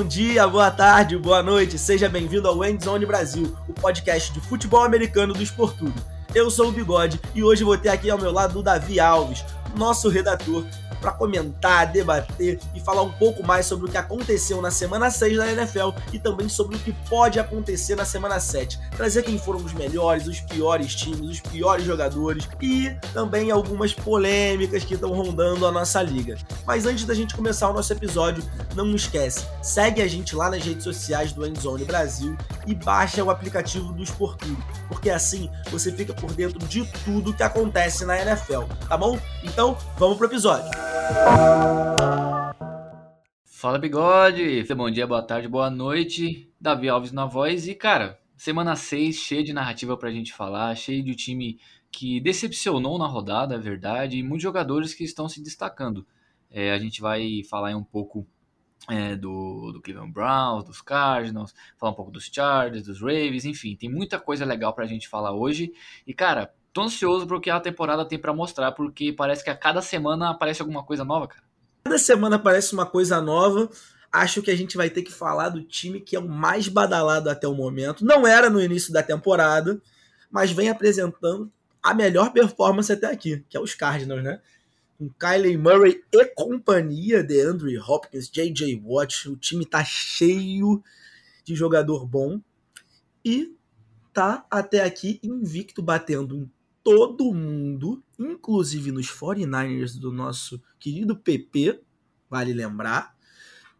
bom dia, boa tarde, boa noite. Seja bem-vindo ao Endzone Brasil, o podcast de futebol americano do Esportudo. Eu sou o Bigode e hoje vou ter aqui ao meu lado o Davi Alves, nosso redator, para comentar, debater e falar um pouco mais sobre o que aconteceu na semana 6 da NFL e também sobre o que pode acontecer na semana 7. Trazer quem foram os melhores, os piores times, os piores jogadores e também algumas polêmicas que estão rondando a nossa liga. Mas antes da gente começar o nosso episódio, não esquece, segue a gente lá nas redes sociais do Endzone Brasil e baixa o aplicativo do Esportudo, porque assim você fica por dentro de tudo que acontece na NFL, tá bom? Então, vamos pro episódio. Fala bigode, bom dia, boa tarde, boa noite. Davi Alves na voz e cara, semana 6 cheia de narrativa pra gente falar, cheio de time que decepcionou na rodada, é verdade, e muitos jogadores que estão se destacando. É, a gente vai falar um pouco é, do, do Cleveland Browns, dos Cardinals, falar um pouco dos Chargers, dos Ravens, enfim, tem muita coisa legal pra gente falar hoje. E cara, tô ansioso pro que a temporada tem para mostrar, porque parece que a cada semana aparece alguma coisa nova, cara. Cada semana aparece uma coisa nova. Acho que a gente vai ter que falar do time que é o mais badalado até o momento. Não era no início da temporada, mas vem apresentando a melhor performance até aqui, que é os Cardinals, né? Com Kylie Murray e companhia de Andrew Hopkins, J.J. Watt. O time tá cheio de jogador bom. E tá até aqui invicto, batendo um todo mundo, inclusive nos 49ers do nosso querido PP, vale lembrar,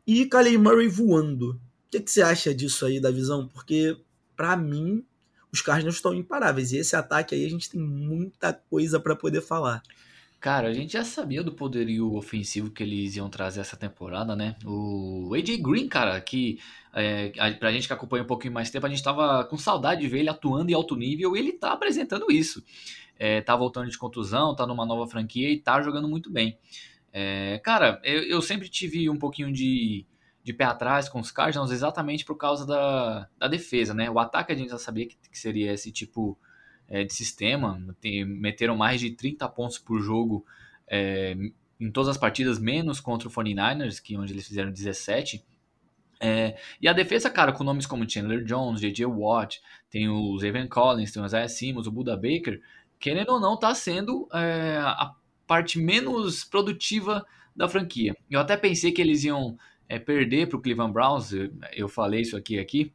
e Kyler Murray voando. O que, que você acha disso aí, da visão? Porque, para mim, os Cardinals estão imparáveis. E esse ataque aí a gente tem muita coisa para poder falar. Cara, a gente já sabia do poderio ofensivo que eles iam trazer essa temporada, né? O AJ Green, cara, que é, pra gente que acompanha um pouquinho mais tempo, a gente tava com saudade de ver ele atuando em alto nível e ele tá apresentando isso. É, tá voltando de contusão, tá numa nova franquia e tá jogando muito bem. É, cara, eu, eu, sempre tive um pouquinho de, de pé atrás com os Cardinals exatamente por causa da, da defesa, né? O ataque a gente já sabia que, que seria esse tipo é, de sistema, tem, meteram mais de 30 pontos por jogo é, em todas as partidas, menos contra o 49ers, que onde eles fizeram 17. É, e a defesa, cara, com nomes como Chandler Jones, J.J. Watt, tem o Evan Collins, tem o Isaiah Simmons, o Buda Baker, querendo ou não, tá sendo é, a parte menos produtiva da franquia. Eu até pensei que eles iam é, perder para o Cleveland Browns, eu falei isso aqui aqui,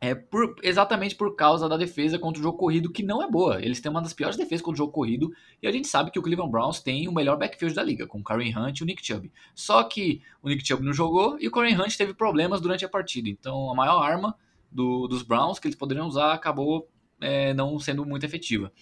é por, exatamente por causa da defesa contra o jogo corrido, que não é boa. Eles têm uma das piores defesas contra o jogo corrido, e a gente sabe que o Cleveland Browns tem o melhor backfield da liga, com o Karen Hunt e o Nick Chubb. Só que o Nick Chubb não jogou e o Karen Hunt teve problemas durante a partida. Então a maior arma do, dos Browns que eles poderiam usar acabou é, não sendo muito efetiva.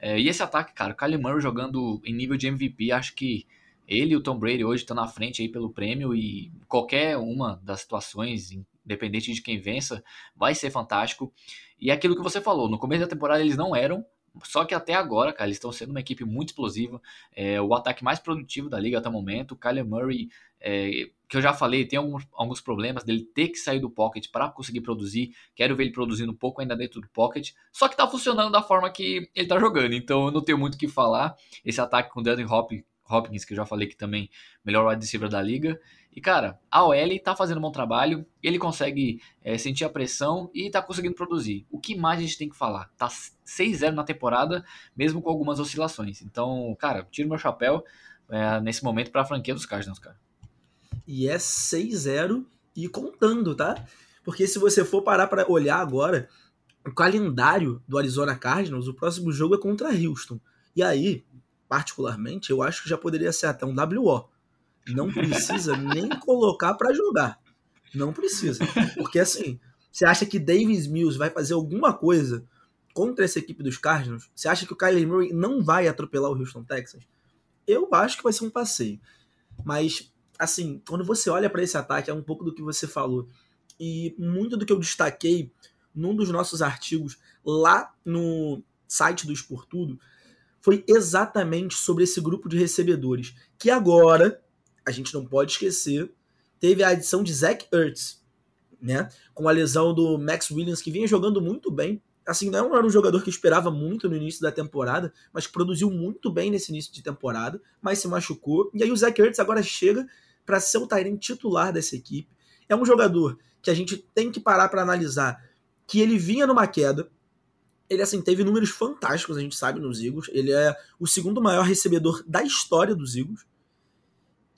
É, e esse ataque, cara, o Kyler Murray jogando em nível de MVP, acho que ele e o Tom Brady hoje estão na frente aí pelo prêmio e qualquer uma das situações, independente de quem vença, vai ser fantástico. E é aquilo que você falou, no começo da temporada eles não eram, só que até agora, cara, eles estão sendo uma equipe muito explosiva. É, o ataque mais produtivo da liga até o momento. O Kyler Murray, é, que eu já falei, tem alguns, alguns problemas dele ter que sair do pocket para conseguir produzir. Quero ver ele produzindo um pouco ainda dentro do pocket. Só que tá funcionando da forma que ele tá jogando. Então eu não tenho muito o que falar. Esse ataque com o Daniel Hopkins, que eu já falei que também melhor wide receiver da liga. E, cara, a OL tá fazendo um bom trabalho, ele consegue é, sentir a pressão e tá conseguindo produzir. O que mais a gente tem que falar? Tá 6-0 na temporada, mesmo com algumas oscilações. Então, cara, tiro meu chapéu é, nesse momento pra franquia dos Cardinals, cara. E é 6-0 e contando, tá? Porque se você for parar para olhar agora, o calendário do Arizona Cardinals, o próximo jogo é contra Houston. E aí, particularmente, eu acho que já poderia ser até um WO não precisa nem colocar para jogar. Não precisa. Porque assim, você acha que Davis Mills vai fazer alguma coisa contra essa equipe dos Cardinals? Você acha que o Kyler Murray não vai atropelar o Houston Texans? Eu acho que vai ser um passeio. Mas, assim, quando você olha para esse ataque, é um pouco do que você falou. E muito do que eu destaquei num dos nossos artigos lá no site do Esportudo foi exatamente sobre esse grupo de recebedores. Que agora, a gente não pode esquecer, teve a adição de Zach Ertz, né? Com a lesão do Max Williams, que vinha jogando muito bem. Assim, não era um jogador que esperava muito no início da temporada, mas produziu muito bem nesse início de temporada, mas se machucou. E aí o Zach Ertz agora chega para ser o Tyrant titular dessa equipe. é um jogador que a gente tem que parar para analisar que ele vinha numa queda. Ele, assim, teve números fantásticos, a gente sabe, nos Eagles. Ele é o segundo maior recebedor da história dos Eagles.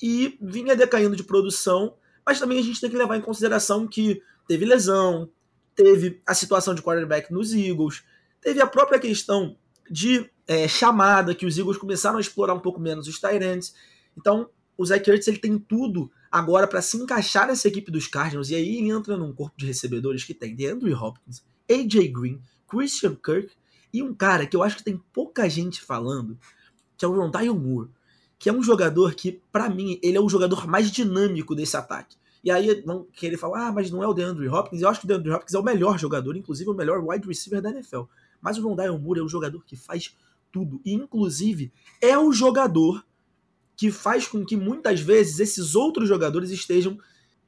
E vinha decaindo de produção, mas também a gente tem que levar em consideração que teve lesão, teve a situação de quarterback nos Eagles, teve a própria questão de é, chamada, que os Eagles começaram a explorar um pouco menos os Tyrants. Então, o Zach Ertz ele tem tudo agora para se encaixar nessa equipe dos Cardinals, e aí entra num corpo de recebedores que tem DeAndre Hopkins, AJ Green, Christian Kirk e um cara que eu acho que tem pouca gente falando, que é o Rondale Moore, que é um jogador que, para mim, ele é o jogador mais dinâmico desse ataque. E aí vão querer falar, ah, mas não é o DeAndre Hopkins. Eu acho que o DeAndre Hopkins é o melhor jogador, inclusive o melhor wide receiver da NFL. Mas o Rondale Moore é o jogador que faz tudo. E, inclusive, é o jogador que faz com que muitas vezes esses outros jogadores estejam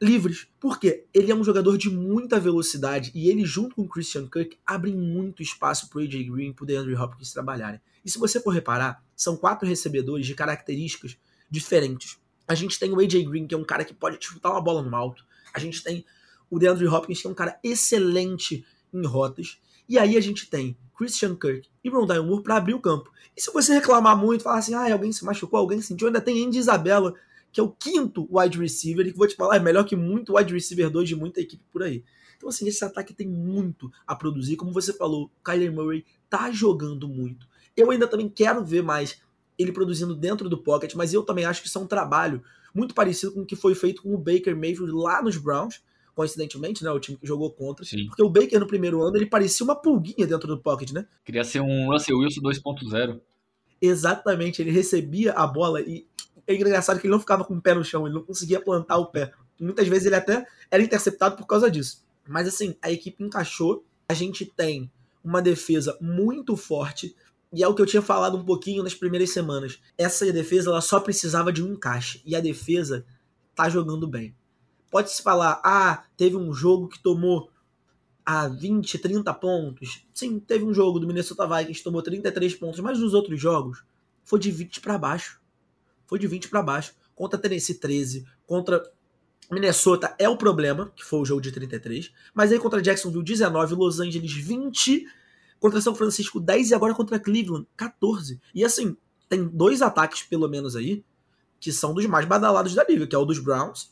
livres. Por quê? Ele é um jogador de muita velocidade e ele, junto com o Christian Kirk, abrem muito espaço para o AJ Green e para o DeAndre Hopkins trabalharem. E se você for reparar, são quatro recebedores de características diferentes. A gente tem o AJ Green, que é um cara que pode chutar uma bola no alto. A gente tem o DeAndre Hopkins, que é um cara excelente em rotas. E aí a gente tem Christian Kirk e Rondale Moore para abrir o campo. E se você reclamar muito, falar assim, ah, alguém se machucou, alguém sentiu, ainda tem Andy Isabella, que é o quinto wide receiver, e que vou te falar, é melhor que muito wide receiver 2 de muita equipe por aí. Então, assim, esse ataque tem muito a produzir. Como você falou, Kyler Murray tá jogando muito. Eu ainda também quero ver mais ele produzindo dentro do pocket, mas eu também acho que isso é um trabalho muito parecido com o que foi feito com o Baker Mayfield lá nos Browns, coincidentemente, né? O time que jogou contra. Sim. Porque o Baker no primeiro ano ele parecia uma pulguinha dentro do pocket, né? Queria ser um Russell Wilson 2.0. Exatamente, ele recebia a bola e é engraçado que ele não ficava com o pé no chão, ele não conseguia plantar o pé. Muitas vezes ele até era interceptado por causa disso. Mas assim, a equipe encaixou. A gente tem uma defesa muito forte. E é o que eu tinha falado um pouquinho nas primeiras semanas. Essa defesa ela só precisava de um encaixe. E a defesa tá jogando bem. Pode-se falar, ah, teve um jogo que tomou a 20, 30 pontos. Sim, teve um jogo do Minnesota Vikings que tomou 33 pontos, mas nos outros jogos foi de 20 para baixo. Foi de 20 para baixo. Contra Tennessee 13, contra Minnesota é o problema, que foi o jogo de 33, mas aí contra Jacksonville 19, Los Angeles 20, contra São Francisco 10 e agora contra Cleveland 14. E assim, tem dois ataques pelo menos aí que são dos mais badalados da liga, que é o dos Browns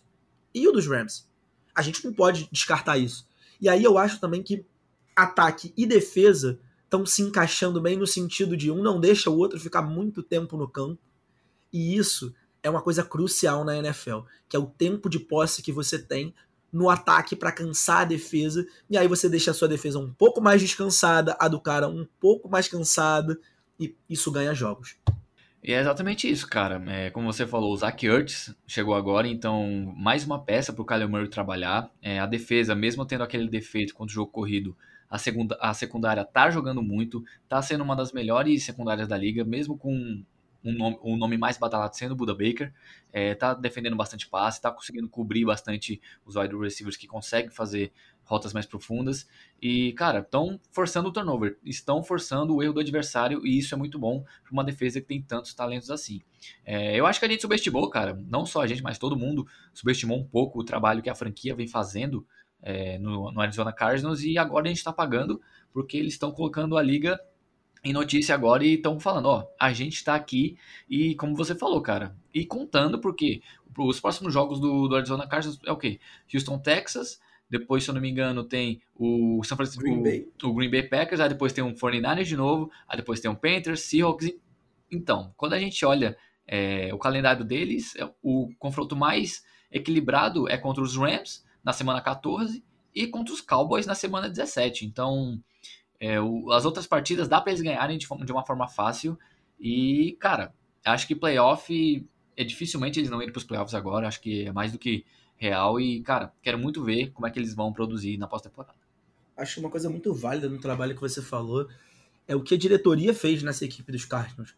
e o dos Rams. A gente não pode descartar isso. E aí eu acho também que ataque e defesa estão se encaixando bem no sentido de um não deixa o outro ficar muito tempo no campo. E isso é uma coisa crucial na NFL, que é o tempo de posse que você tem no ataque para cansar a defesa, e aí você deixa a sua defesa um pouco mais descansada, a do cara um pouco mais cansada, e isso ganha jogos. E é exatamente isso, cara. É, como você falou, o Zach Ertz chegou agora, então mais uma peça para o Kyler Murray trabalhar. É, a defesa, mesmo tendo aquele defeito contra o jogo corrido, a, segunda, a secundária tá jogando muito, tá sendo uma das melhores secundárias da liga, mesmo com um nome, um nome mais batalhado sendo o Buda Baker. É, tá defendendo bastante passe, tá conseguindo cobrir bastante os wide receivers que conseguem fazer rotas mais profundas. E, cara, estão forçando o turnover, estão forçando o erro do adversário, e isso é muito bom para uma defesa que tem tantos talentos assim. É, eu acho que a gente subestimou, cara, não só a gente, mas todo mundo subestimou um pouco o trabalho que a franquia vem fazendo é, no, no Arizona Cardinals, e agora a gente está pagando porque eles estão colocando a liga em notícia agora e estão falando, ó, a gente está aqui e como você falou, cara, e contando porque os próximos jogos do, do Arizona Cardinals é o quê? Houston, Texas, depois, se eu não me engano, tem o São Francisco, Green Bay. O, Green Bay Packers, aí depois tem um 49ers de novo, aí depois tem um Panthers, Seahawks. Então, quando a gente olha é, o calendário deles, é, o confronto mais equilibrado é contra os Rams na semana 14 e contra os Cowboys na semana 17. Então, é, o, as outras partidas dá para eles ganharem de, de, uma forma fácil. E, cara, acho que playoff é dificilmente eles não irem para os playoffs agora. Acho que é mais do que real. E, cara, quero muito ver como é que eles vão produzir na pós-temporada. Acho uma coisa muito válida no trabalho que você falou é o que a diretoria fez nessa equipe dos Cardinals.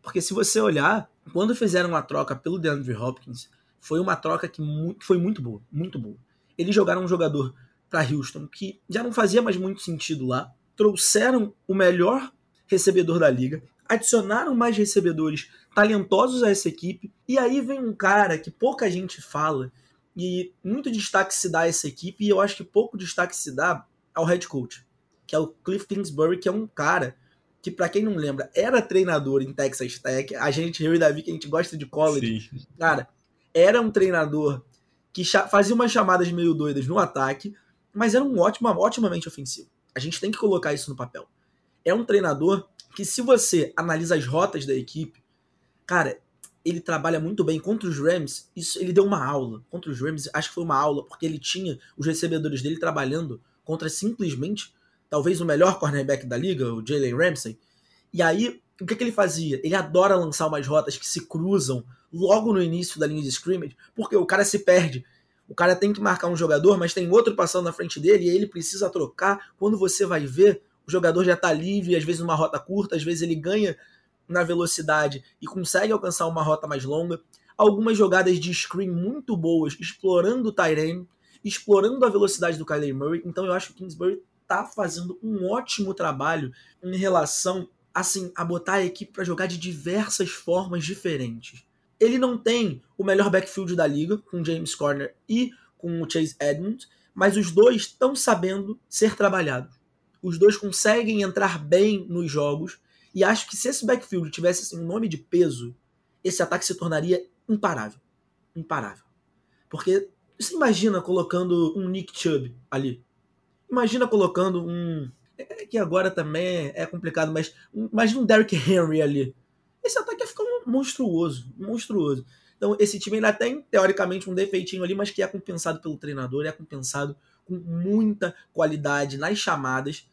Porque se você olhar, quando fizeram a troca pelo DeAndre Hopkins, foi uma troca que foi muito boa, muito boa. Eles jogaram um jogador para Houston que já não fazia mais muito sentido lá, trouxeram o melhor recebedor da liga, adicionaram mais recebedores talentosos a essa equipe, e aí vem um cara que pouca gente fala, E muito destaque se dá a essa equipe, e eu acho que pouco destaque se dá ao head coach, que é o Cliff Kingsbury, que é um cara que, para quem não lembra, era treinador em Texas Tech. A gente, eu e Davi, que a gente gosta de college, Sim. cara, era um treinador que fazia umas chamadas meio doidas no ataque, mas era um ótimo, otimamente ofensivo. A gente tem que colocar isso no papel. É um treinador que, se você analisa as rotas da equipe, cara, ele trabalha muito bem contra os Rams. Isso, ele deu uma aula contra os Rams. Acho que foi uma aula porque ele tinha os recebedores dele trabalhando contra simplesmente talvez o melhor cornerback da liga, o Jalen Ramsey. E aí, o que, que ele fazia? Ele adora lançar umas rotas que se cruzam logo no início da linha de scrimmage, porque o cara se perde. O cara tem que marcar um jogador, mas tem outro passando na frente dele e ele precisa trocar. Quando você vai ver, o jogador já está livre, às vezes numa rota curta, às vezes ele ganha na velocidade e consegue alcançar uma rota mais longa. Algumas jogadas de screen muito boas, explorando o Tyrene, explorando a velocidade do Kyler Murray. Então eu acho que o Kingsbury está fazendo um ótimo trabalho em relação assim a botar a equipe para jogar de diversas formas diferentes. Ele não tem o melhor backfield da liga com James Corner e com o Chase Edmonds, mas os dois estão sabendo ser trabalhados. Os dois conseguem entrar bem nos jogos e acho que se esse backfield tivesse assim, um nome de peso, esse ataque se tornaria imparável. Imparável. Porque você imagina colocando um Nick Chubb ali. Imagina colocando um. É que agora também é complicado, mas imagina um Derrick Henry ali. Esse ataque ia ficar monstruoso. Monstruoso. Então, esse time ainda tem, teoricamente, um defeitinho ali, mas que é compensado pelo treinador, é compensado com muita qualidade nas chamadas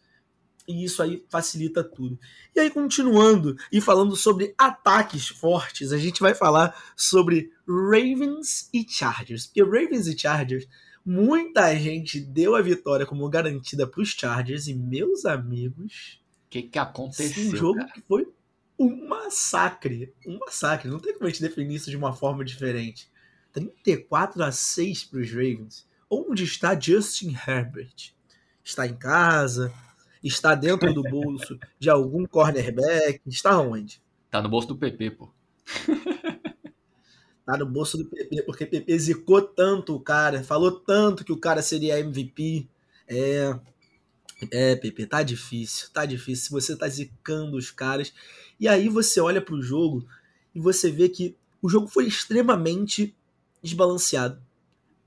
e isso aí facilita tudo. E aí, continuando e falando sobre ataques fortes, a gente vai falar sobre Ravens e Chargers. Porque Ravens e Chargers, muita gente deu a vitória como garantida para os Chargers, e meus amigos. O que, que aconteceu? Um jogo cara? que foi um massacre. Um massacre. Não tem como a gente definir isso de uma forma diferente. 34 a 6 para os Ravens. Onde está Justin Herbert? Está em casa, está dentro do bolso de algum cornerback? Está onde? Tá no bolso do PP, pô. tá no bolso do PP, porque PP zicou tanto o cara, falou tanto que o cara seria MVP. É. É, PP, tá difícil, tá difícil. Você tá zicando os caras. E aí você olha pro jogo e você vê que o jogo foi extremamente desbalanceado.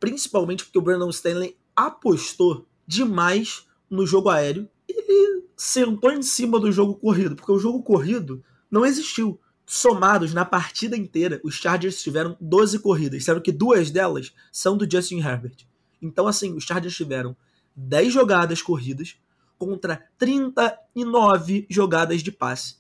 Principalmente porque o Brandon Stanley apostou demais no jogo aéreo ele sentou em cima do jogo corrido, porque o jogo corrido não existiu. Somados na partida inteira, os Chargers tiveram 12 corridas, sendo que duas delas são do Justin Herbert. Então, assim, os Chargers tiveram 10 jogadas corridas contra 39 jogadas de passe.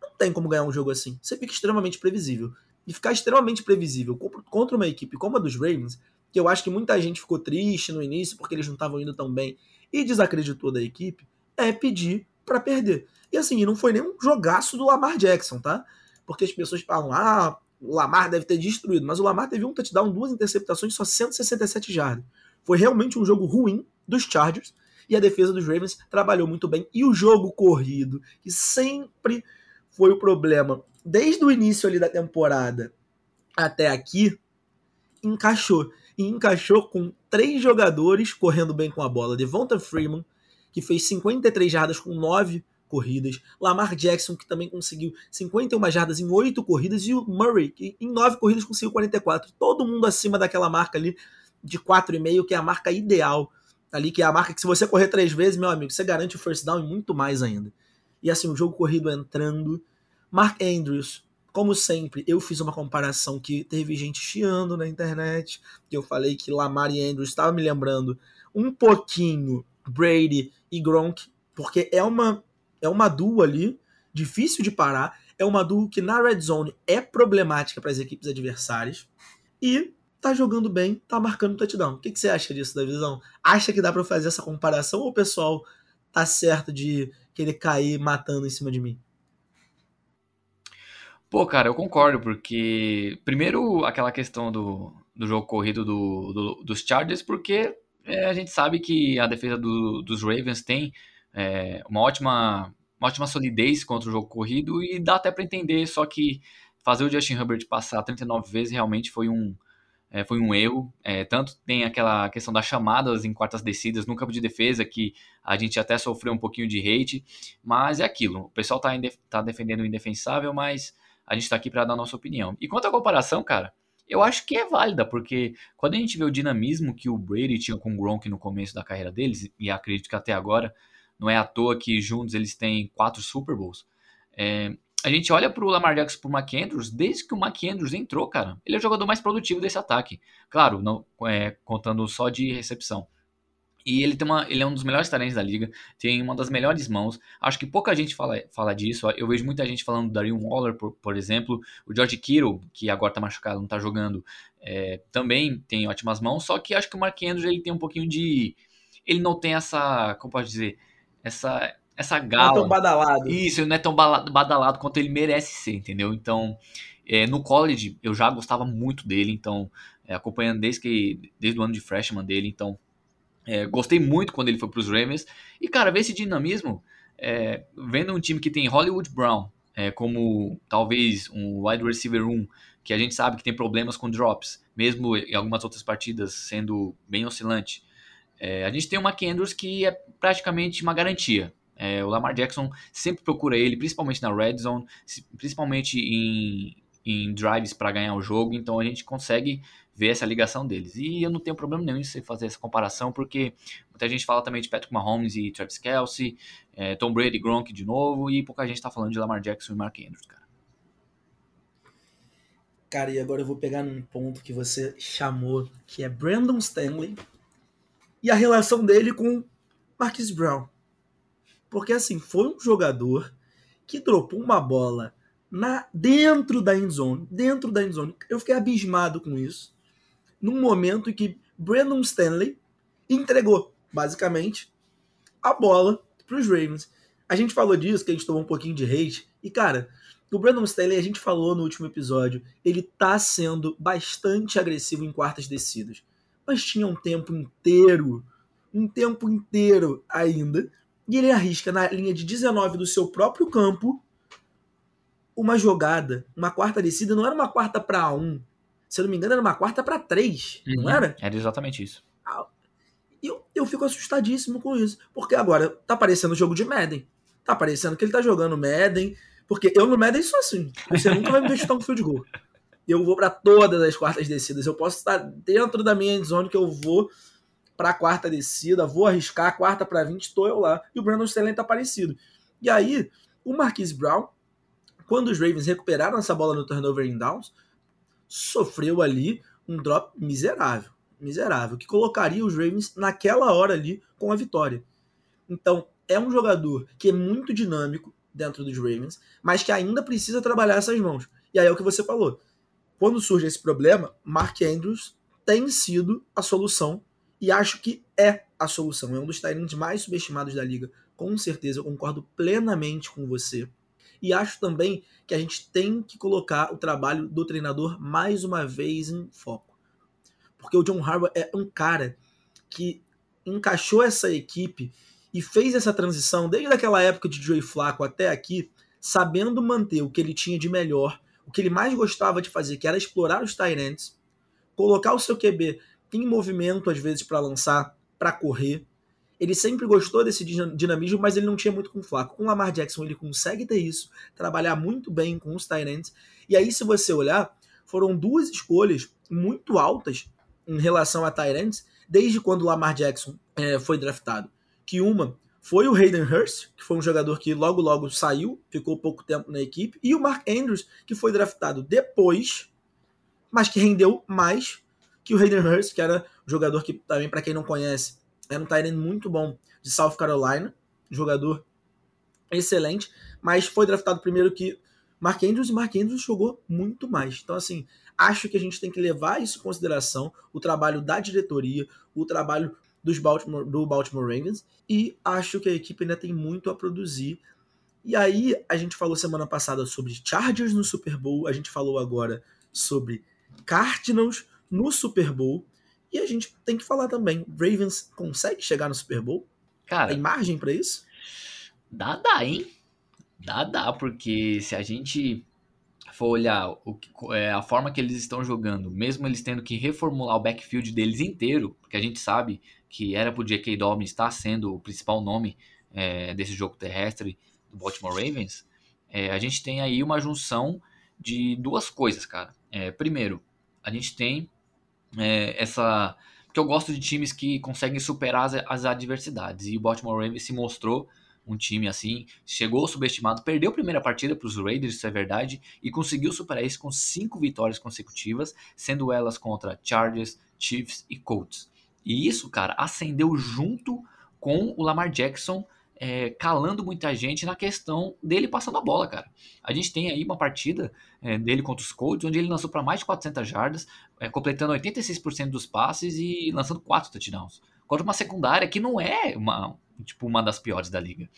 Não tem como ganhar um jogo assim. Você fica extremamente previsível. E ficar extremamente previsível contra uma equipe como a dos Ravens, que eu acho que muita gente ficou triste no início porque eles não estavam indo tão bem e desacreditou da equipe, é pedir para perder. E assim, não foi nem um jogaço do Lamar Jackson, tá? Porque as pessoas falam, ah, o Lamar deve ter destruído, mas o Lamar teve um touchdown, duas interceptações, só 167 jardas. Foi realmente um jogo ruim dos Chargers e a defesa dos Ravens trabalhou muito bem. E o jogo corrido, que sempre foi o problema desde o início ali da temporada até aqui, encaixou. E encaixou com três jogadores correndo bem com a bola. Devonta Freeman, que fez 53 jardas com 9 corridas. Lamar Jackson, que também conseguiu 51 jardas em 8 corridas. E o Murray, que em 9 corridas conseguiu 44. Todo mundo acima daquela marca ali de 4,5, que é a marca ideal. Ali, que é a marca que se você correr três vezes, meu amigo, você garante o first down e muito mais ainda. E assim, o jogo corrido entrando. Mark Andrews, como sempre, eu fiz uma comparação que teve gente chiando na internet, que eu falei que Lamar e Andrews estava me lembrando um pouquinho Brady e Gronk, porque é uma é uma duo ali difícil de parar, é uma duo que na red zone é problemática para as equipes adversárias e tá jogando bem, tá marcando touchdown. O que, que você acha disso, Davizão? Acha que dá para fazer essa comparação ou o pessoal tá certo de querer cair matando em cima de mim? Pô, cara, eu concordo, porque primeiro aquela questão do, do jogo corrido do, do, dos Chargers, porque é, a gente sabe que a defesa do, dos Ravens tem é, uma, ótima, uma ótima solidez contra o jogo corrido e dá até para entender, só que fazer o Justin Herbert passar 39 vezes realmente foi um, é, foi um erro. É, tanto tem aquela questão das chamadas em quartas descidas no campo de defesa, que a gente até sofreu um pouquinho de hate, mas é aquilo. O pessoal tá, tá defendendo o indefensável, mas a gente tá aqui para dar a nossa opinião. E quanto à comparação, cara, eu acho que é válida, porque quando a gente vê o dinamismo que o Brady tinha com o Gronk no começo da carreira deles, e acredito que até agora, não é à toa que juntos eles têm quatro Super Bowls. É, a gente olha pro Lamar Jackson pro McAndrews, desde que o McAndrews entrou, cara, ele é o jogador mais produtivo desse ataque. Claro, não é, contando só de recepção. E ele tem uma, ele é um dos melhores talentos da liga, tem uma das melhores mãos. Acho que pouca gente fala, fala disso. Eu vejo muita gente falando do Darion Waller, por, por exemplo. O George Kittle, que agora tá machucado, não tá jogando, é, também tem ótimas mãos. Só que acho que o Mark Andrews ele tem um pouquinho de. Ele não tem essa. Como pode dizer? Essa essa gala. Não é tão badalado. Isso, não é tão badalado quanto ele merece ser, entendeu? Então, é, no college eu já gostava muito dele, então, é, acompanhando desde, que, desde o ano de freshman dele, então, é, gostei muito quando ele foi para os Ravens. E, cara, ver esse dinamismo, é, vendo um time que tem Hollywood Brown é, como talvez um wide receiver 1, que a gente sabe que tem problemas com drops, mesmo em algumas outras partidas sendo bem oscilante. É, a gente tem o McAndrews que é praticamente uma garantia. É, o Lamar Jackson sempre procura ele, principalmente na red zone, principalmente em, em drives para ganhar o jogo, então a gente consegue ver essa ligação deles. E eu não tenho problema nenhum em fazer essa comparação, porque muita gente fala também de Patrick Mahomes e Travis Kelsey, é, Tom Brady, Gronk de novo, e pouca gente está falando de Lamar Jackson e Mark Andrews, cara. Cara, e agora eu vou pegar num ponto que você chamou, que é Brandon Stanley e a relação dele com Marquis Brown. Porque assim, foi um jogador que dropou uma bola na dentro da endzone, dentro da endzone. Eu fiquei abismado com isso. Num momento em que Brandon Stanley entregou, basicamente, a bola para os Ravens. A gente falou disso, que a gente tomou um pouquinho de hate. E, cara, o Brandon Stanley, a gente falou no último episódio, ele tá sendo bastante agressivo em quartas descidas. Mas tinha um tempo inteiro, um tempo inteiro ainda, e ele arrisca na linha de 19 do seu próprio campo uma jogada, uma quarta descida, não era uma quarta para um, se eu não me engano, era uma quarta para três, uhum, não era? Era exatamente isso. Ah, eu, eu fico assustadíssimo com isso, porque agora tá parecendo jogo de Madden. Tá parecendo que ele tá jogando Madden, porque eu no Madden sou assim. Você nunca vai me ver chutar um field goal. Eu vou para todas as quartas descidas. Eu posso estar dentro da minha endzone que eu vou para a quarta descida, vou arriscar a quarta para 20, estou eu lá. E o Brandon Staley tá parecido. E aí, o Marquise Brown, quando os Ravens recuperaram essa bola no turnover em downs, sofreu ali um drop miserável, miserável, que colocaria os Ravens naquela hora ali com a vitória. Então, é um jogador que é muito dinâmico dentro dos Ravens, mas que ainda precisa trabalhar essas mãos. E aí é o que você falou. Quando surge esse problema, Mark Andrews tem sido a solução e acho que é a solução. É um dos Tyrants mais subestimados da liga. Com certeza, eu concordo plenamente com você. E acho também que a gente tem que colocar o trabalho do treinador mais uma vez em foco. Porque o John Harbaugh é um cara que encaixou essa equipe e fez essa transição desde aquela época de Joey Flacco até aqui, sabendo manter o que ele tinha de melhor, o que ele mais gostava de fazer, que era explorar os Tyrants, colocar o seu QB tem movimento às vezes para lançar, para correr. Ele sempre gostou desse dinamismo, mas ele não tinha muito com o Flaco. Com o Lamar Jackson ele consegue ter isso, trabalhar muito bem com os Tyrants. E aí se você olhar, foram duas escolhas muito altas em relação a Tyrants desde quando o Lamar Jackson é, foi draftado. Que uma foi o Hayden Hurst, que foi um jogador que logo logo saiu, ficou pouco tempo na equipe, e o Mark Andrews, que foi draftado depois, mas que rendeu mais que o Hayden Hurst, que era um jogador que também, para quem não conhece, era um tight muito bom de South Carolina, jogador excelente, mas foi draftado primeiro que Mark Andrews e Mark Andrews jogou muito mais. Então, assim, acho que a gente tem que levar isso em consideração, o trabalho da diretoria, o trabalho dos Baltimore, do Baltimore Ravens, e acho que a equipe ainda tem muito a produzir. E aí, a gente falou semana passada sobre Chargers no Super Bowl, a gente falou agora sobre Cardinals no Super Bowl. E a gente tem que falar também, Ravens consegue chegar no Super Bowl? Cara, tem margem para isso? Dá, dá, hein? Dá, dá, porque se a gente for olhar o, é, a forma que eles estão jogando, mesmo eles tendo que reformular o backfield deles inteiro, porque a gente sabe que era pro J.K. Dobbins estar sendo o principal nome é, desse jogo terrestre do Baltimore Ravens, é, a gente tem aí uma junção de duas coisas, cara. É, primeiro, a gente tem é, essa. Porque eu gosto de times que conseguem superar as, as adversidades. E o Baltimore Ravens se mostrou um time assim, chegou subestimado, perdeu a primeira partida para os Raiders, isso é verdade, e conseguiu superar isso com cinco vitórias consecutivas, sendo elas contra Chargers, Chiefs e Colts. E isso, cara, acendeu junto com o Lamar Jackson é, calando muita gente na questão dele passando a bola, cara. A gente tem aí uma partida é, dele contra os Colts, onde ele lançou para mais de 400 jardas, é, completando 86% dos passes e lançando 4 touchdowns. Contra uma secundária que não é uma, tipo, uma das piores da liga.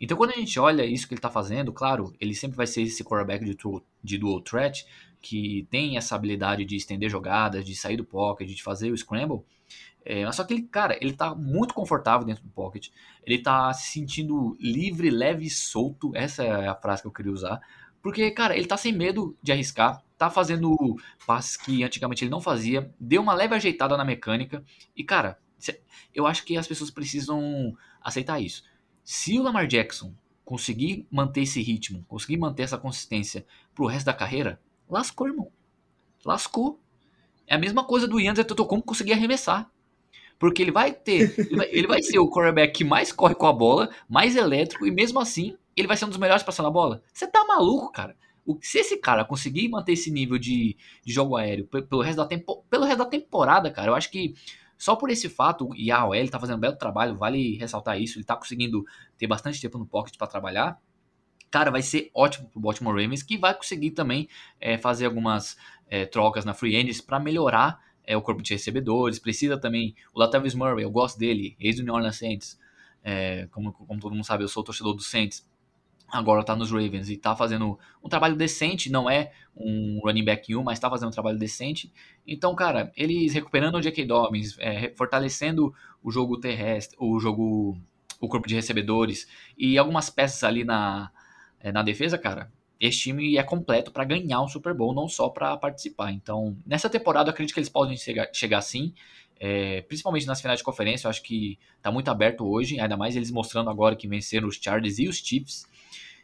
Então, quando a gente olha isso que ele está fazendo, claro, ele sempre vai ser esse quarterback de, de dual threat, que tem essa habilidade de estender jogadas, de sair do pocket, de fazer o scramble, é, mas só que ele, cara, ele tá muito confortável dentro do pocket. Ele tá se sentindo livre, leve e solto. Essa é a frase que eu queria usar. Porque, cara, ele tá sem medo de arriscar. Tá fazendo passes que antigamente ele não fazia. Deu uma leve ajeitada na mecânica. E, cara, eu acho que as pessoas precisam aceitar isso. Se o Lamar Jackson conseguir manter esse ritmo, conseguir manter essa consistência pro resto da carreira, lascou, irmão. Lascou. É a mesma coisa do Ian como conseguir arremessar. Porque ele vai ter. Ele vai, ele vai ser o quarterback que mais corre com a bola, mais elétrico, e mesmo assim, ele vai ser um dos melhores passando a bola. Você tá maluco, cara? Se esse cara conseguir manter esse nível de, de jogo aéreo pelo resto, da tempo, pelo resto da temporada, cara, eu acho que só por esse fato, e a OL tá fazendo um belo trabalho, vale ressaltar isso, ele tá conseguindo ter bastante tempo no pocket para trabalhar. Cara, vai ser ótimo pro Baltimore Ravens, que vai conseguir também é, fazer algumas é, trocas na Free Agents para melhorar é, o corpo de recebedores, precisa também o Latavius Murray, eu gosto dele, ex do New Orleans Saints, é, como, como todo mundo sabe, eu sou torcedor do Saints, agora tá nos Ravens e tá fazendo um trabalho decente, não é um running back 1, mas tá fazendo um trabalho decente. Então, cara, eles recuperando o J.K. Dobbins, é, fortalecendo o jogo terrestre, o jogo, o corpo de recebedores e algumas peças ali na, é, na defesa, cara, esse time é completo para ganhar um Super Bowl, não só para participar. Então, nessa temporada, eu acredito que eles podem chegar, chegar sim, é, principalmente nas finais de conferência. Eu acho que está muito aberto hoje, ainda mais eles mostrando agora que venceram os Chargers e os Chiefs.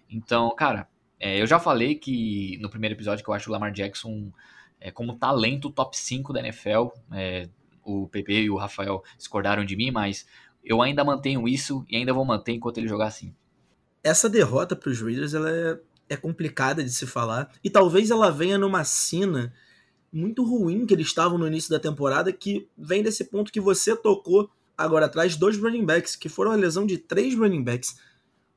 Então, cara, é, eu já falei que no primeiro episódio que eu acho o Lamar Jackson é, como talento top 5 da NFL. É, o PP e o Rafael discordaram de mim, mas eu ainda mantenho isso e ainda vou manter enquanto ele jogar assim. Essa derrota para os Raiders ela é é complicada de se falar. E talvez ela venha numa cena muito ruim que eles estavam no início da temporada, que vem desse ponto que você tocou agora atrás, dois running backs, que foram a lesão de três running backs.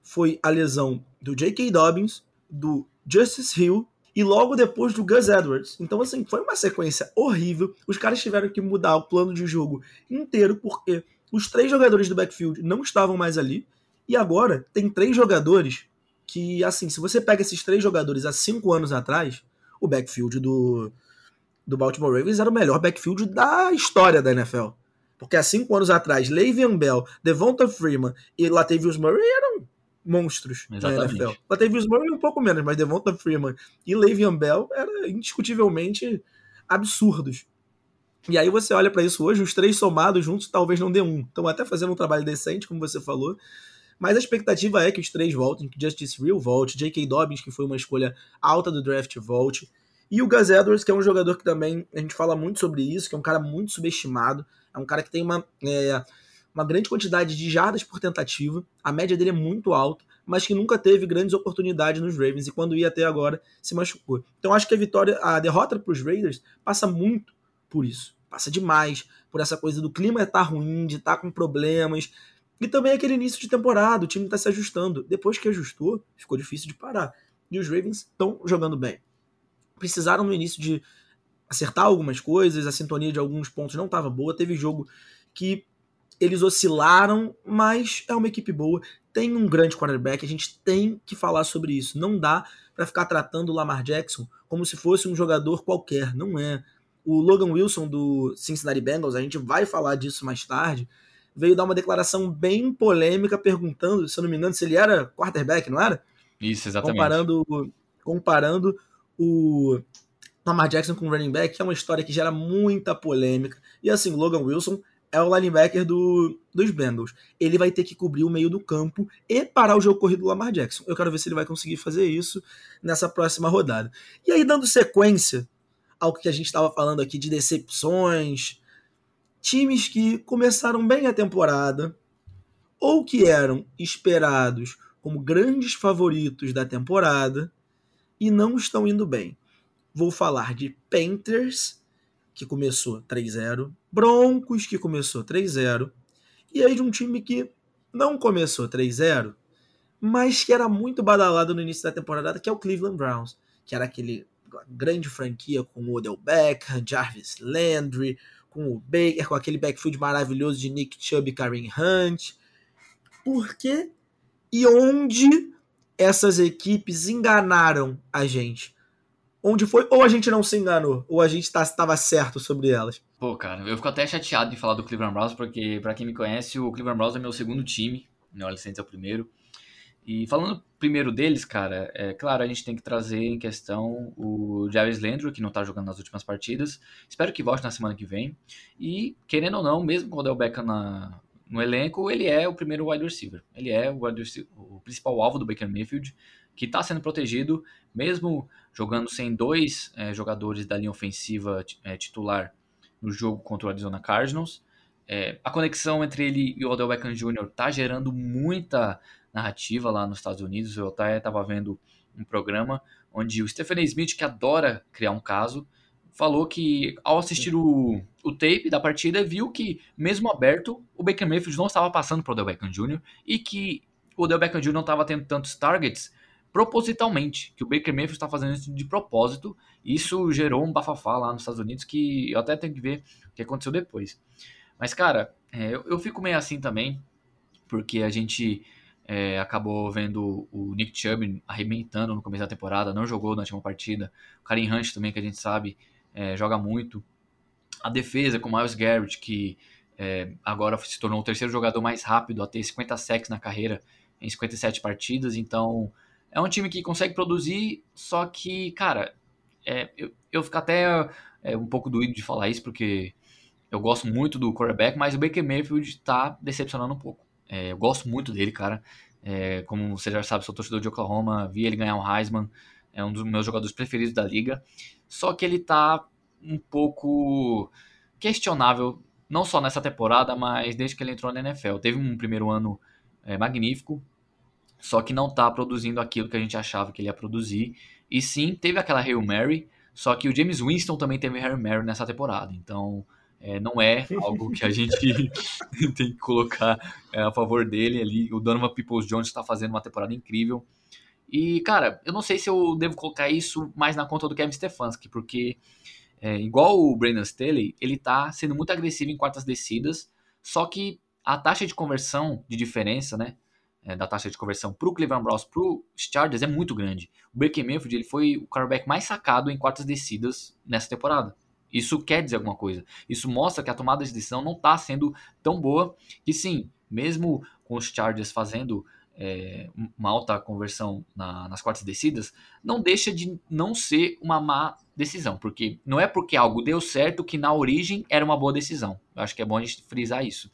Foi a lesão do J.K. Dobbins, do Justice Hill e logo depois do Gus Edwards. Então, assim, foi uma sequência horrível. Os caras tiveram que mudar o plano de jogo inteiro porque os três jogadores do backfield não estavam mais ali. E agora tem três jogadores que, assim, se você pega esses três jogadores há cinco anos atrás, o backfield do, do Baltimore Ravens era o melhor backfield da história da NFL. Porque há cinco anos atrás, Le'Veon Bell, Devonta Freeman e Latavius Murray eram monstros Exatamente. na NFL. Latavius Murray um pouco menos, mas Devonta Freeman e Le'Veon Bell eram indiscutivelmente absurdos. E aí você olha para isso hoje, os três somados juntos talvez não dê um. Estão até fazendo um trabalho decente, como você falou, mas a expectativa é que os três voltem, que Justice Real volte, J.K. Dobbins, que foi uma escolha alta do draft, volte. E o Gus Edwards, que é um jogador que também a gente fala muito sobre isso, que é um cara muito subestimado, é um cara que tem uma, é, uma grande quantidade de jardas por tentativa, a média dele é muito alta, mas que nunca teve grandes oportunidades nos Ravens e quando ia até agora se machucou. Então acho que a vitória, a derrota para os Raiders passa muito por isso, passa demais por essa coisa do clima estar tá ruim, de estar tá com problemas, e também aquele início de temporada, o time está se ajustando. Depois que ajustou, ficou difícil de parar. E os Ravens estão jogando bem. Precisaram no início de acertar algumas coisas, a sintonia de alguns pontos não estava boa. Teve jogo que eles oscilaram, mas é uma equipe boa. Tem um grande quarterback, a gente tem que falar sobre isso. Não dá para ficar tratando o Lamar Jackson como se fosse um jogador qualquer. Não é. O Logan Wilson do Cincinnati Bengals, a gente vai falar disso mais tarde veio dar uma declaração bem polêmica perguntando, se eu não me engano, se ele era quarterback, não era? Isso, exatamente. Comparando, comparando o Lamar Jackson com running back é uma história que gera muita polêmica. E assim, Logan Wilson é o linebacker do, dos Bengals. Ele vai ter que cobrir o meio do campo e parar o jogo corrido do Lamar Jackson. Eu quero ver se ele vai conseguir fazer isso nessa próxima rodada. E aí, dando sequência ao que a gente estava falando aqui de decepções, times que começaram bem a temporada ou que eram esperados como grandes favoritos da temporada e não estão indo bem. Vou falar de Panthers, que começou 3-0, Broncos, que começou 3-0, e aí de um time que não começou 3-0, mas que era muito badalado no início da temporada, que é o Cleveland Browns, que era aquele grande franquia com Odell Beckham, Jarvis Landry, com o Baker, com aquele backfield maravilhoso de Nick Chubb e Karen Hunt. Por que e onde essas equipes enganaram a gente? Onde foi? Ou a gente não se enganou, ou a gente estava tá, certo sobre elas. Pô, cara, eu fico até chateado de falar do Cleveland Browns, porque, para quem me conhece, o Cleveland Browns é meu segundo time, Orleans Saints é o primeiro. E falando primeiro deles, cara, é claro, a gente tem que trazer em questão o Jarvis Landry, que não tá jogando nas últimas partidas. Espero que volte na semana que vem. E, querendo ou não, mesmo com o Odell Beckham na, no elenco, ele é o primeiro wide receiver. Ele é o, receiver, o principal alvo do Baker Mayfield, que está sendo protegido, mesmo jogando sem dois é, jogadores da linha ofensiva é, titular no jogo contra o Arizona Cardinals. É, a conexão entre ele e o Odell Beckham Jr. está gerando muita narrativa lá nos Estados Unidos. Eu até estava vendo um programa onde o Stephen A. Smith, que adora criar um caso, falou que ao assistir o, o tape da partida, viu que, mesmo aberto, o Baker Mayfield não estava passando para o Odell Beckham Jr. e que o Odell Beckham Jr. não estava tendo tantos targets propositalmente, que o Baker Mayfield está fazendo isso de propósito. Isso gerou um bafafá lá nos Estados Unidos que eu até tenho que ver o que aconteceu depois. Mas, cara, é, eu, eu, fico meio assim também, porque a gente é, acabou vendo o Nick Chubb arrebentando no começo da temporada, não jogou na última partida. O Karim Hunt também, que a gente sabe, é, joga muito. A defesa com o Miles Garrett, que é, agora se tornou o terceiro jogador mais rápido a ter 50 sacks na carreira em 57 partidas. Então, é um time que consegue produzir, só que, cara, é, eu, eu fico até é, um pouco doído de falar isso, porque eu gosto muito do quarterback, mas o Baker Mayfield tá decepcionando um pouco. É, eu gosto muito dele, cara. É, como você já sabe, sou torcedor de Oklahoma, vi ele ganhar um Heisman, é um dos meus jogadores preferidos da liga. Só que ele tá um pouco questionável, não só nessa temporada, mas desde que ele entrou na NFL. Teve um primeiro ano é, magnífico, só que não tá produzindo aquilo que a gente achava que ele ia produzir. E sim, teve aquela Hail Mary, só que o James Winston também teve Hail Mary nessa temporada. Então, é, não é algo que a gente tem que colocar é, a favor dele ali. O Donovan Peoples Jones está fazendo uma temporada incrível. E, cara, eu não sei se eu devo colocar isso mais na conta do Kevin Stefanski, porque, é, igual o Brandon Staley, ele tá sendo muito agressivo em quartas descidas, só que a taxa de conversão de diferença, né, é, da taxa de conversão para o Cleveland Browns, para os Chargers, é muito grande. O Baker Mayfield ele foi o quarterback mais sacado em quartas descidas nessa temporada. Isso quer dizer alguma coisa. Isso mostra que a tomada de decisão não está sendo tão boa que sim, mesmo com os Chargers fazendo é, uma alta conversão na, nas quartas descidas, não deixa de não ser uma má decisão, porque não é porque algo deu certo que na origem era uma boa decisão. Eu acho que é bom a gente frisar isso.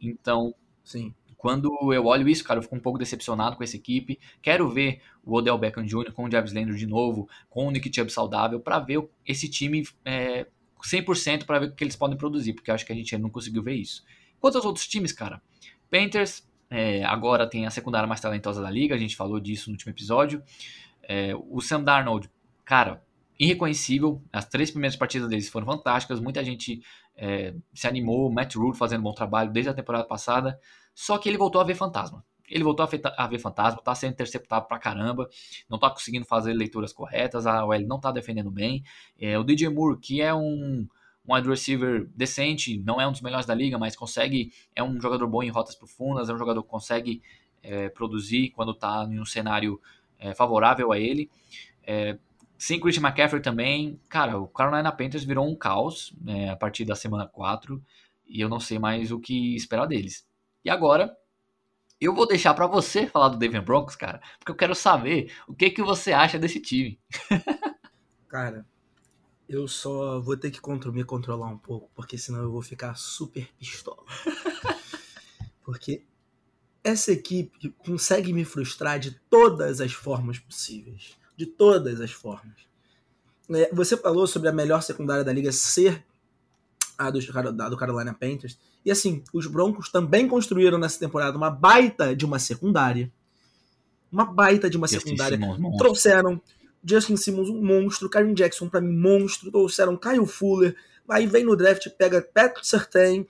Então, sim. Quando eu olho isso, cara, eu fico um pouco decepcionado com essa equipe. Quero ver o Odell Beckham Jr. com o Jarvis Landry de novo, com o Nick Chubb saudável, para ver esse time é, 100% para ver o que eles podem produzir, porque acho que a gente não conseguiu ver isso. Quanto aos outros times, cara, Panthers é, agora tem a secundária mais talentosa da liga, a gente falou disso no último episódio. É, o Sam Darnold, cara, irreconhecível. As três primeiras partidas deles foram fantásticas. Muita gente é, se animou. Matt Rule fazendo bom trabalho desde a temporada passada. Só que ele voltou a ver fantasma. Ele voltou a, ver fantasma, tá sendo interceptado pra caramba, não tá conseguindo fazer leituras corretas, a OL não tá defendendo bem. É, o DJ Moore, que é um, um wide receiver decente, não é um dos melhores da liga, mas consegue, é um jogador bom em rotas profundas, é um jogador que consegue é, produzir quando tá em um cenário é, favorável a ele. É, sem Christian McCaffrey também, cara, o Carolina Panthers virou um caos né, a partir da semana 4 e eu não sei mais o que esperar deles. E agora, eu vou deixar para você falar do Denver Broncos, cara, porque eu quero saber o que que você acha desse time. Cara, eu só vou ter que me controlar um pouco, porque senão eu vou ficar super pistola. porque essa equipe consegue me frustrar de todas as formas possíveis. De todas as formas. É, você falou sobre a melhor secundária da liga ser a do, a do Carolina Panthers. E assim, os Broncos também construíram nessa temporada uma baita de uma secundária. Uma baita de uma Justin secundária. Simmons, Trouxeram Justin Simmons, um monstro. Karen Jackson, para mim, monstro. Trouxeram Kyle Fuller. Aí vem no draft, pega Patrick Sertain.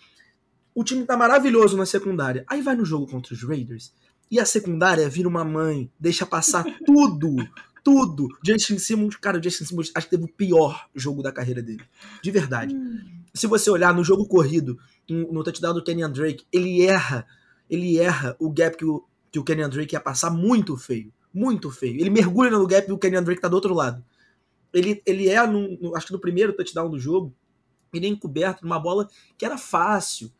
O time tá maravilhoso na secundária. Aí vai no jogo contra os Raiders. E a secundária vira uma mãe, deixa passar tudo, tudo. Justin Simmons, cara, o Justin Simmons acho que teve o pior jogo da carreira dele. De verdade. Hum. Se você olhar no jogo corrido, no touchdown do Kenyan Drake, ele erra, ele erra o gap que o, que o Kenyan Drake ia passar muito feio. Muito feio. Ele mergulha no gap e o Kenyan Drake tá do outro lado. Ele, ele é, no, no, acho que no primeiro touchdown do jogo, ele é encoberto numa bola que era fácil,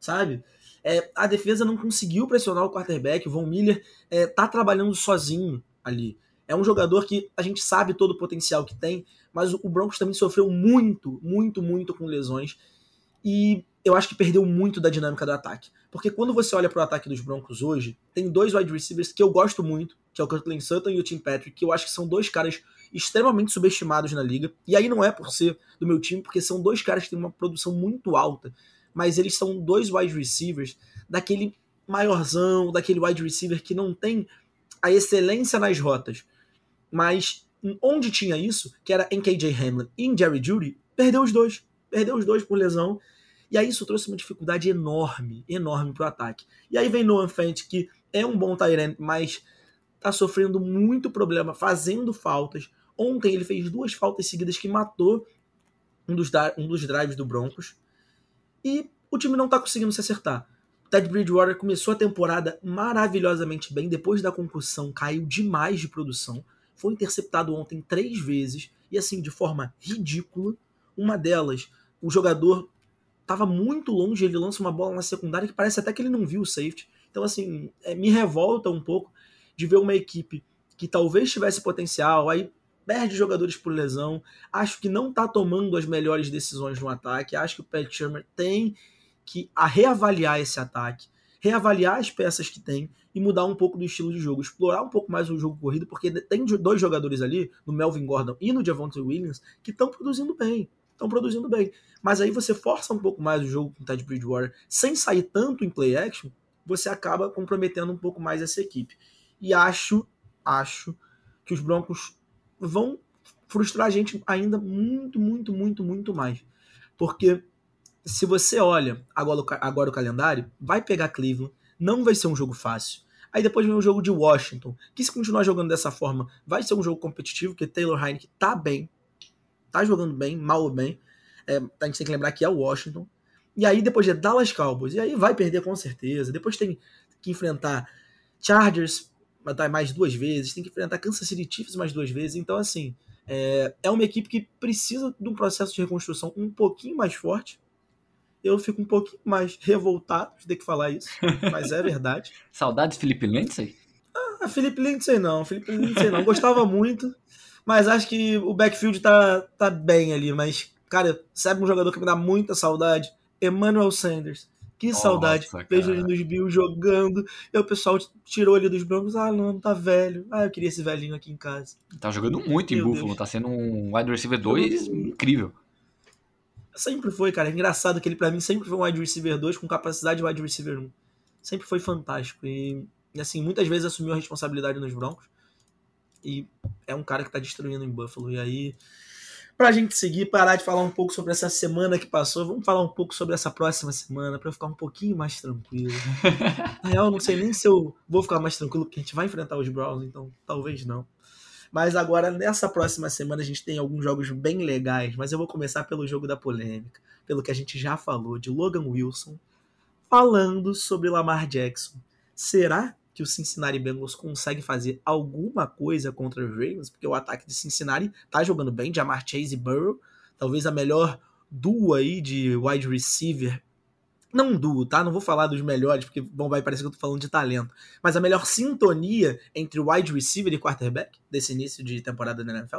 sabe? É, a defesa não conseguiu pressionar o quarterback. O Von Miller é, tá trabalhando sozinho ali. É um jogador que a gente sabe todo o potencial que tem, mas o Broncos também sofreu muito, muito, muito com lesões. E eu acho que perdeu muito da dinâmica do ataque. Porque quando você olha para o ataque dos Broncos hoje, tem dois wide receivers que eu gosto muito, que é o Cortland Sutton e o Tim Patrick, que eu acho que são dois caras extremamente subestimados na liga. E aí não é por ser do meu time, porque são dois caras que têm uma produção muito alta, mas eles são dois wide receivers daquele maiorzão, daquele wide receiver que não tem a excelência nas rotas. Mas onde tinha isso, que era em KJ Hamlin e em Jerry Judy, perdeu os dois. Perdeu os dois por lesão. E aí isso trouxe uma dificuldade enorme, enorme para o ataque. E aí vem Noah Fent, que é um bom Tyrant, mas tá sofrendo muito problema, fazendo faltas. Ontem ele fez duas faltas seguidas que matou um dos, um dos drives do Broncos. E o time não tá conseguindo se acertar. Ted Bridgewater começou a temporada maravilhosamente bem, depois da concussão caiu demais de produção. Foi interceptado ontem três vezes, e assim, de forma ridícula. Uma delas, o jogador tava muito longe, ele lança uma bola na secundária que parece até que ele não viu o safety. Então, assim, é, me revolta um pouco de ver uma equipe que talvez tivesse potencial, aí perde jogadores por lesão, acho que não tá tomando as melhores decisões no ataque, acho que o Pat Shermer tem que reavaliar esse ataque, reavaliar as peças que tem e mudar um pouco do estilo de jogo, explorar um pouco mais o jogo corrido, porque tem dois jogadores ali, no Melvin Gordon e no Javonte Williams, que estão produzindo bem estão produzindo bem. Mas aí você força um pouco mais o jogo com o Ted Bridgewater sem sair tanto em play action, você acaba comprometendo um pouco mais essa equipe. E acho, acho que os Broncos vão frustrar a gente ainda muito, muito, muito, muito mais. Porque se você olha agora, agora o calendário, vai pegar Cleveland, não vai ser um jogo fácil. Aí depois vem o jogo de Washington, que se continuar jogando dessa forma, vai ser um jogo competitivo, porque Taylor Heineken tá bem, tá jogando bem, mal ou bem. É, a gente tem que lembrar que é o Washington. E aí depois é Dallas Cowboys. E aí vai perder com certeza. Depois tem que enfrentar Chargers mais duas vezes. Tem que enfrentar Kansas City Chiefs mais duas vezes. Então, assim, é, é uma equipe que precisa de um processo de reconstrução um pouquinho mais forte. Eu fico um pouquinho mais revoltado de ter que falar isso, mas é verdade. Saudades Felipe Lindsay? Ah, Felipe Lindsay não, Felipe Lindsay não. Gostava muito. Mas acho que o backfield tá, tá bem ali. Mas, cara, sabe um jogador que me dá muita saudade? Emmanuel Sanders. Que Nossa, saudade. Cara. Vejo ele nos Bills jogando. E o pessoal tirou ele dos Broncos. Ah, não, tá velho. Ah, eu queria esse velhinho aqui em casa. Tá jogando muito Meu em Buffalo. Deus. Tá sendo um wide receiver 2 incrível. Sempre foi, cara. É engraçado que ele, pra mim, sempre foi um wide receiver 2 com capacidade de wide receiver 1. Sempre foi fantástico. E, assim, muitas vezes assumiu a responsabilidade nos Broncos. E é um cara que tá destruindo em Buffalo. E aí, pra gente seguir, parar de falar um pouco sobre essa semana que passou, vamos falar um pouco sobre essa próxima semana, para eu ficar um pouquinho mais tranquilo. Na real, não sei nem se eu vou ficar mais tranquilo, porque a gente vai enfrentar os Browns, então talvez não. Mas agora, nessa próxima semana, a gente tem alguns jogos bem legais, mas eu vou começar pelo jogo da polêmica, pelo que a gente já falou, de Logan Wilson, falando sobre Lamar Jackson. Será que o Cincinnati Bengals consegue fazer alguma coisa contra os Ravens, porque o ataque de Cincinnati tá jogando bem, Jamar Chase e Burrow, talvez a melhor duo aí de wide receiver. Não duo, tá? Não vou falar dos melhores, porque bom, vai parecer que eu tô falando de talento. Mas a melhor sintonia entre wide receiver e quarterback desse início de temporada da NFL?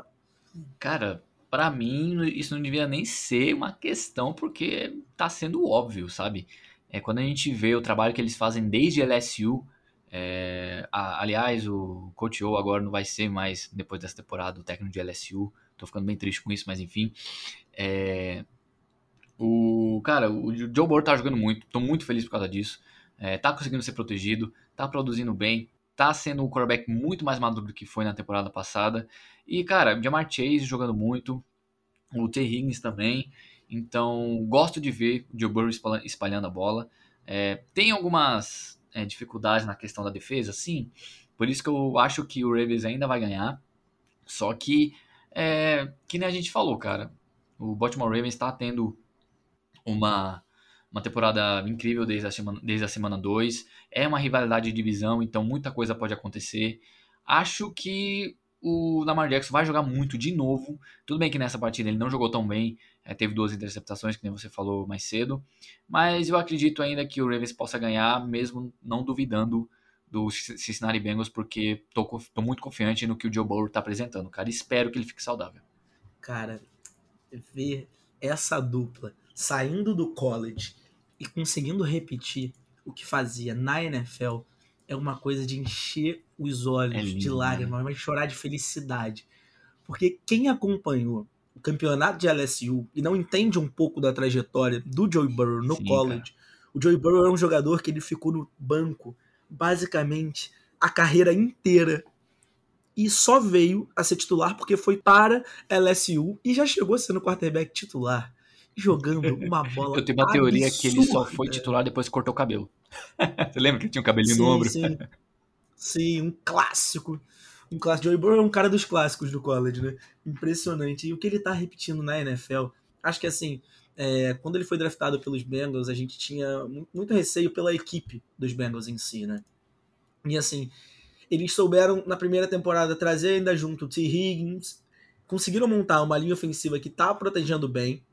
Cara, para mim, isso não devia nem ser uma questão, porque tá sendo óbvio, sabe? É quando a gente vê o trabalho que eles fazem desde LSU. É, a, aliás, o Coach O agora não vai ser mais, depois dessa temporada, o técnico de LSU. Tô ficando bem triste com isso, mas enfim. É, o cara, o Joe Burrow tá jogando muito, tô muito feliz por causa disso. É, tá conseguindo ser protegido, tá produzindo bem, tá sendo um quarterback muito mais maduro do que foi na temporada passada. E, cara, Jamar Chase jogando muito, o T. Higgins também. Então, gosto de ver o Joe Burrow espalhando a bola. É, tem algumas é, dificuldades na questão da defesa, sim. Por isso que eu acho que o Ravens ainda vai ganhar. Só que, é, que nem a gente falou, cara. O Baltimore Ravens está tendo uma, uma temporada incrível desde a, semana, desde a semana 2. É uma rivalidade de divisão, então muita coisa pode acontecer. Acho que o Lamar Jackson vai jogar muito de novo. Tudo bem que nessa partida ele não jogou tão bem, é, teve duas interceptações, que nem você falou mais cedo. Mas eu acredito ainda que o Ravens possa ganhar, mesmo não duvidando do Cincinnati Bengals, porque tô, tô muito confiante no que o Joe Burrow tá apresentando, cara. Espero que ele fique saudável. Cara, ver essa dupla saindo do college e conseguindo repetir o que fazia na NFL é uma coisa de encher os olhos é lindo, de lágrimas, né? mas chorar de felicidade. Porque quem acompanhou o campeonato de LSU e não entende um pouco da trajetória do Joey Burrow no Sim, college, cara. o Joey Burrow é um jogador que ele ficou no banco basicamente a carreira inteira e só veio a ser titular porque foi para LSU e já chegou sendo quarterback titular jogando uma bola. Eu tenho uma teoria que ele só foi titular depois que cortou o cabelo. Você lembra que tinha um cabelinho sim, no ombro? Sim. sim, um clássico. Um clássico. Joey Burrow é um cara dos clássicos do college, né? Impressionante. E o que ele tá repetindo na NFL, acho que assim, é, quando ele foi draftado pelos Bengals, a gente tinha muito receio pela equipe dos Bengals em si, né? E assim, eles souberam na primeira temporada trazer ainda junto o T. Higgins, conseguiram montar uma linha ofensiva que tá protegendo bem,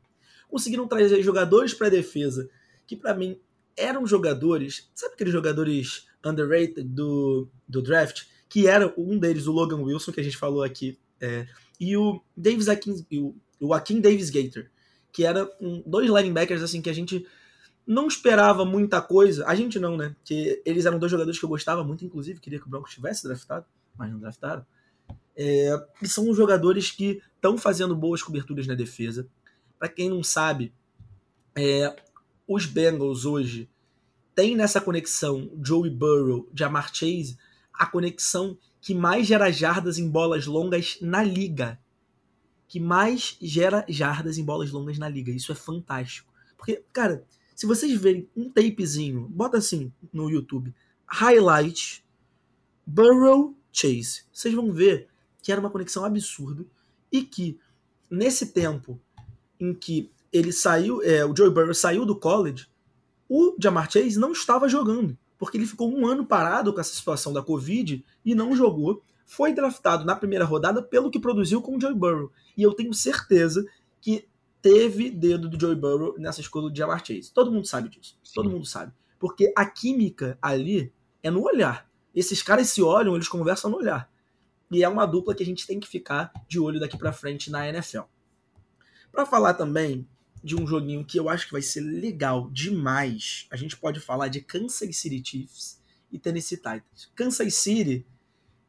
conseguiram trazer jogadores para defesa que para mim eram jogadores, sabe aqueles jogadores underrated do, do draft, que era um deles o Logan Wilson que a gente falou aqui, é, e o Davis Akin, o, o Akin Davis Gator, que era um, dois linebackers assim que a gente não esperava muita coisa. A gente não, né? Que eles eram dois jogadores que eu gostava muito, inclusive, queria que o Broncos tivesse draftado, mas não draftaram. É, e são jogadores que estão fazendo boas coberturas na defesa. Para quem não sabe, é, os Bengals hoje têm nessa conexão Joey Burrow, Jamar Chase, a conexão que mais gera jardas em bolas longas na liga. Que mais gera jardas em bolas longas na liga. Isso é fantástico. Porque, cara, se vocês verem um tapezinho, bota assim no YouTube, highlight Burrow Chase. Vocês vão ver que era uma conexão absurda e que nesse tempo em que ele saiu, é, o Joey Burrow saiu do college, o Jamar Chase não estava jogando, porque ele ficou um ano parado com essa situação da Covid e não jogou. Foi draftado na primeira rodada pelo que produziu com o Joey Burrow. E eu tenho certeza que teve dedo do Joey Burrow nessa escolha de Jamar Chase. Todo mundo sabe disso. Sim. Todo mundo sabe. Porque a química ali é no olhar. Esses caras se olham, eles conversam no olhar. E é uma dupla que a gente tem que ficar de olho daqui para frente na NFL. Para falar também de um joguinho que eu acho que vai ser legal demais, a gente pode falar de Kansas City Chiefs e Tennessee Titans. Kansas City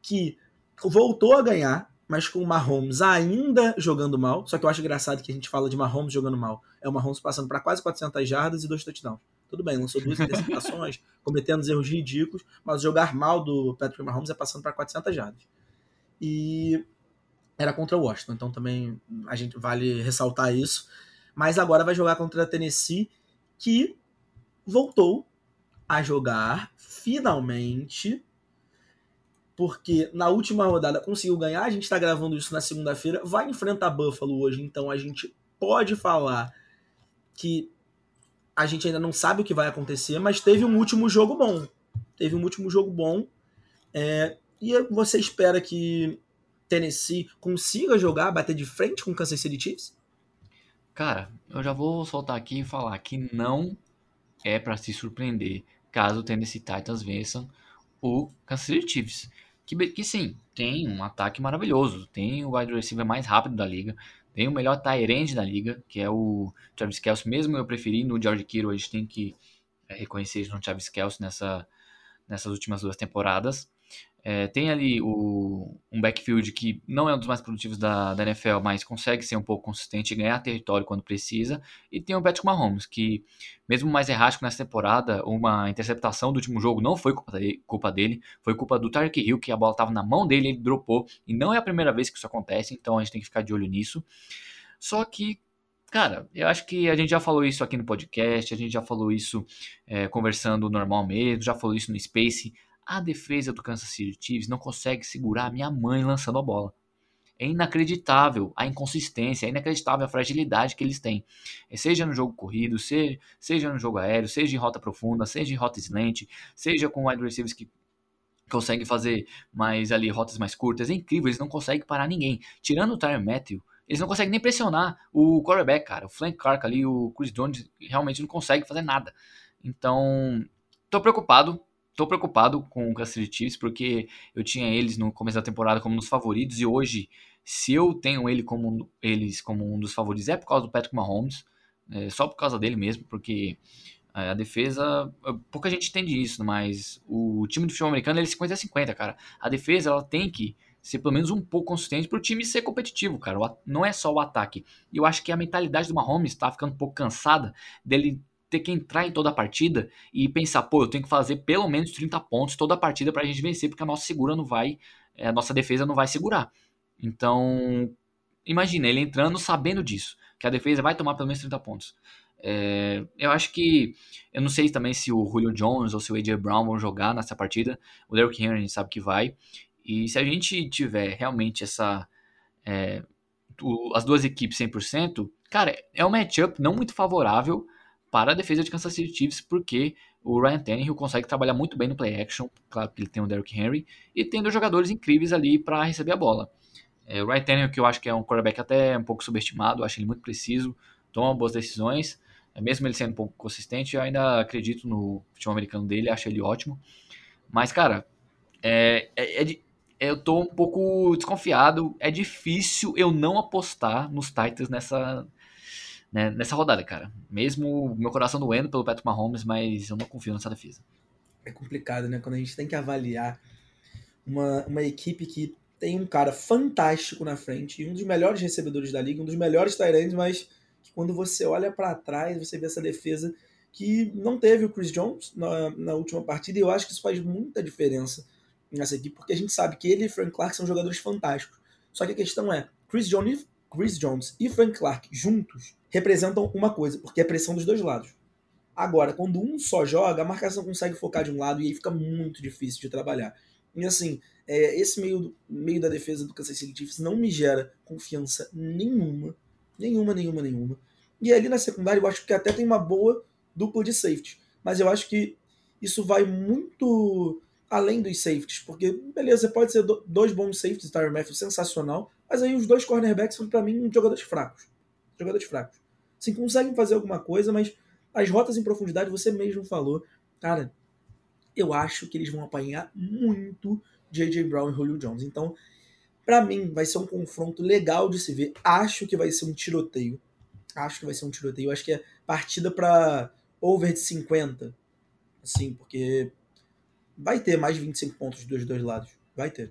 que voltou a ganhar, mas com o Mahomes ainda jogando mal. Só que eu acho engraçado que a gente fala de Mahomes jogando mal. É o Mahomes passando para quase 400 jardas e dois touchdowns. Tudo bem, lançou duas interceptações, cometendo erros ridículos, mas jogar mal do Patrick Mahomes é passando para 400 jardas. E era contra o Washington, então também a gente vale ressaltar isso. Mas agora vai jogar contra a Tennessee, que voltou a jogar finalmente, porque na última rodada conseguiu ganhar. A gente está gravando isso na segunda-feira, vai enfrentar Buffalo hoje, então a gente pode falar que a gente ainda não sabe o que vai acontecer, mas teve um último jogo bom. Teve um último jogo bom. É, e você espera que Tennessee consiga jogar, bater de frente com o Kansas City Chiefs? Cara, eu já vou soltar aqui e falar que não é para se surpreender caso o Tennessee Titans vençam o Kansas City Chiefs. Que, que sim, tem um ataque maravilhoso, tem o wide receiver mais rápido da liga, tem o melhor Tyrande na liga, que é o Travis Kelce, mesmo eu preferindo o George Kittle, a gente tem que é, reconhecer isso no Travis Kelce nessa, nessas últimas duas temporadas. É, tem ali o, um backfield que não é um dos mais produtivos da, da NFL, mas consegue ser um pouco consistente e ganhar território quando precisa. E tem o Patrick Mahomes, que, mesmo mais errático nessa temporada, uma interceptação do último jogo não foi culpa dele, culpa dele foi culpa do Tarek Hill, que a bola estava na mão dele, ele dropou. E não é a primeira vez que isso acontece, então a gente tem que ficar de olho nisso. Só que Cara, eu acho que a gente já falou isso aqui no podcast, a gente já falou isso é, conversando normal mesmo, já falou isso no Space. A defesa do Kansas City Chiefs não consegue segurar a minha mãe lançando a bola. É inacreditável a inconsistência, é inacreditável a fragilidade que eles têm. É, seja no jogo corrido, seja, seja no jogo aéreo, seja em rota profunda, seja em rota slant, seja com wide receivers que conseguem fazer mais ali rotas mais curtas. É incrível, eles não conseguem parar ninguém. Tirando o Tyre Matthew, eles não conseguem nem pressionar o quarterback, cara. O Frank Clark ali, o Chris Jones realmente não consegue fazer nada. Então, tô preocupado tô preocupado com o Kansas City Chiefs porque eu tinha eles no começo da temporada como dos favoritos e hoje, se eu tenho ele como, eles como um dos favoritos, é por causa do Patrick Mahomes, é só por causa dele mesmo, porque é, a defesa, pouca gente entende isso, mas o time do futebol americano ele é 50 a 50, cara. A defesa ela tem que ser pelo menos um pouco consistente para o time ser competitivo, cara. Não é só o ataque. E eu acho que a mentalidade do Mahomes está ficando um pouco cansada dele ter que entrar em toda a partida e pensar, pô, eu tenho que fazer pelo menos 30 pontos toda a partida para a gente vencer, porque a nossa segura não vai, eh, a nossa defesa não vai segurar. Então, imagina ele entrando sabendo disso, que a defesa vai tomar pelo menos 30 pontos. É, eu acho que, eu não sei também se o Julio Jones ou se o AJ Brown vão jogar nessa partida. O Derrick Henry a gente sabe que vai. E se a gente tiver realmente essa é, as duas equipes 100%, cara, é um matchup não muito favorável para a defesa de Kansas City Chiefs, porque o Ryan Tannehill consegue trabalhar muito bem no play action, claro que ele tem o Derrick Henry, e tem dois jogadores incríveis ali para receber a bola. É, o Ryan Tannehill, que eu acho que é um quarterback até um pouco subestimado, acho ele muito preciso, toma boas decisões, é, mesmo ele sendo um pouco consistente, eu ainda acredito no futebol americano dele, acho ele ótimo. Mas, cara, é, é, é eu tô um pouco desconfiado, é difícil eu não apostar nos Titans nessa, né, nessa rodada, cara. Mesmo meu coração doendo pelo Patrick Mahomes, mas eu não confio nessa defesa. É complicado, né? Quando a gente tem que avaliar uma, uma equipe que tem um cara fantástico na frente, um dos melhores recebedores da liga, um dos melhores Tyrants, mas que quando você olha para trás, você vê essa defesa que não teve o Chris Jones na, na última partida, e eu acho que isso faz muita diferença nessa equipe, porque a gente sabe que ele e Frank Clark são jogadores fantásticos. Só que a questão é, Chris Jones, Chris Jones e Frank Clark juntos representam uma coisa, porque é pressão dos dois lados. Agora, quando um só joga, a marcação consegue focar de um lado e aí fica muito difícil de trabalhar. E assim, é, esse meio, meio da defesa do Kansas City Chiefs não me gera confiança nenhuma. Nenhuma, nenhuma, nenhuma. E ali na secundária eu acho que até tem uma boa dupla de safety. Mas eu acho que isso vai muito além dos safeties. Porque, beleza, pode ser dois bons safeties, Tyron Matthew sensacional. Mas aí os dois cornerbacks são para mim jogadores fracos. Jogadores fracos. Assim, conseguem fazer alguma coisa, mas as rotas em profundidade, você mesmo falou, cara, eu acho que eles vão apanhar muito J.J. Brown e Julio Jones. Então, para mim, vai ser um confronto legal de se ver. Acho que vai ser um tiroteio. Acho que vai ser um tiroteio. Acho que é partida para over de 50. Assim, porque vai ter mais de 25 pontos dos dois lados. Vai ter.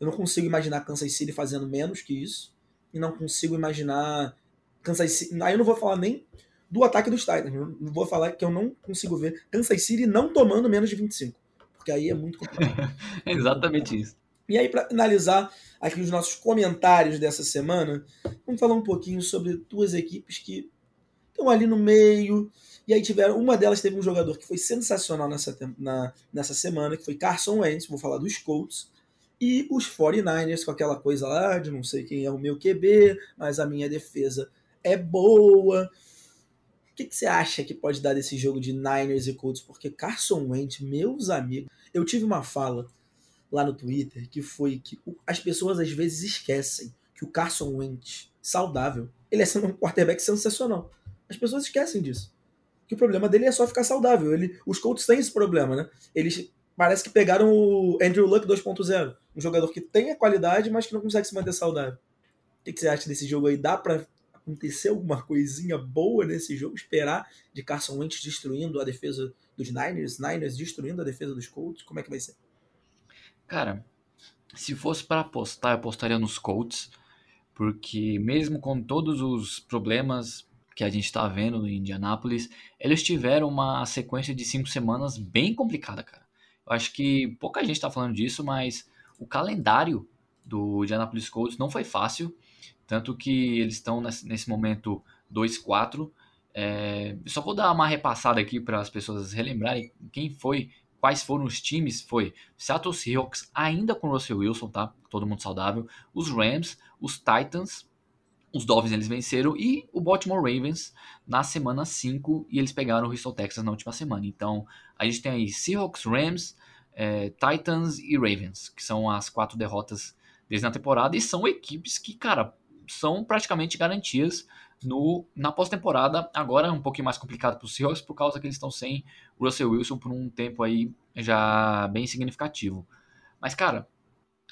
Eu não consigo imaginar Kansas City fazendo menos que isso. E não consigo imaginar Kansas City. Aí eu não vou falar nem do ataque dos Titans. Não vou falar que eu não consigo ver Kansas City não tomando menos de 25. Porque aí é muito complicado. é exatamente isso. E aí, para finalizar aqui os nossos comentários dessa semana, vamos falar um pouquinho sobre duas equipes que estão ali no meio. E aí tiveram. Uma delas teve um jogador que foi sensacional nessa, na, nessa semana, que foi Carson Wentz, vou falar dos Colts. E os 49ers, com aquela coisa lá de não sei quem é o meu QB, mas a minha defesa é boa. O que, que, você acha que pode dar desse jogo de Niners e Colts? Porque Carson Wentz, meus amigos, eu tive uma fala lá no Twitter que foi que as pessoas às vezes esquecem que o Carson Wentz, saudável, ele é um quarterback sensacional. As pessoas esquecem disso. Que o problema dele é só ficar saudável. Ele, os Colts têm esse problema, né? Eles parece que pegaram o Andrew Luck 2.0, um jogador que tem a qualidade, mas que não consegue se manter saudável. que, que você acha desse jogo aí? Dá para acontecer alguma coisinha boa nesse jogo? Esperar de Carson Wentz destruindo a defesa dos Niners, Niners destruindo a defesa dos Colts? Como é que vai ser? Cara, se fosse para apostar, eu apostaria nos Colts, porque mesmo com todos os problemas que a gente está vendo no Indianapolis, eles tiveram uma sequência de cinco semanas bem complicada, cara. Acho que pouca gente está falando disso, mas o calendário do Indianapolis Colts não foi fácil, tanto que eles estão nesse momento 2-4. É, só vou dar uma repassada aqui para as pessoas relembrarem quem foi quais foram os times, foi Seattle Seahawks, ainda com Russell Wilson, tá? Todo mundo saudável. Os Rams, os Titans, os Dolphins eles venceram e o Baltimore Ravens na semana 5 e eles pegaram o Houston Texas na última semana. Então a gente tem aí Seahawks, Rams, é, Titans e Ravens, que são as quatro derrotas desde a temporada e são equipes que, cara, são praticamente garantias no, na pós-temporada, agora é um pouquinho mais complicado para os Seahawks por causa que eles estão sem Russell Wilson por um tempo aí já bem significativo. Mas, cara,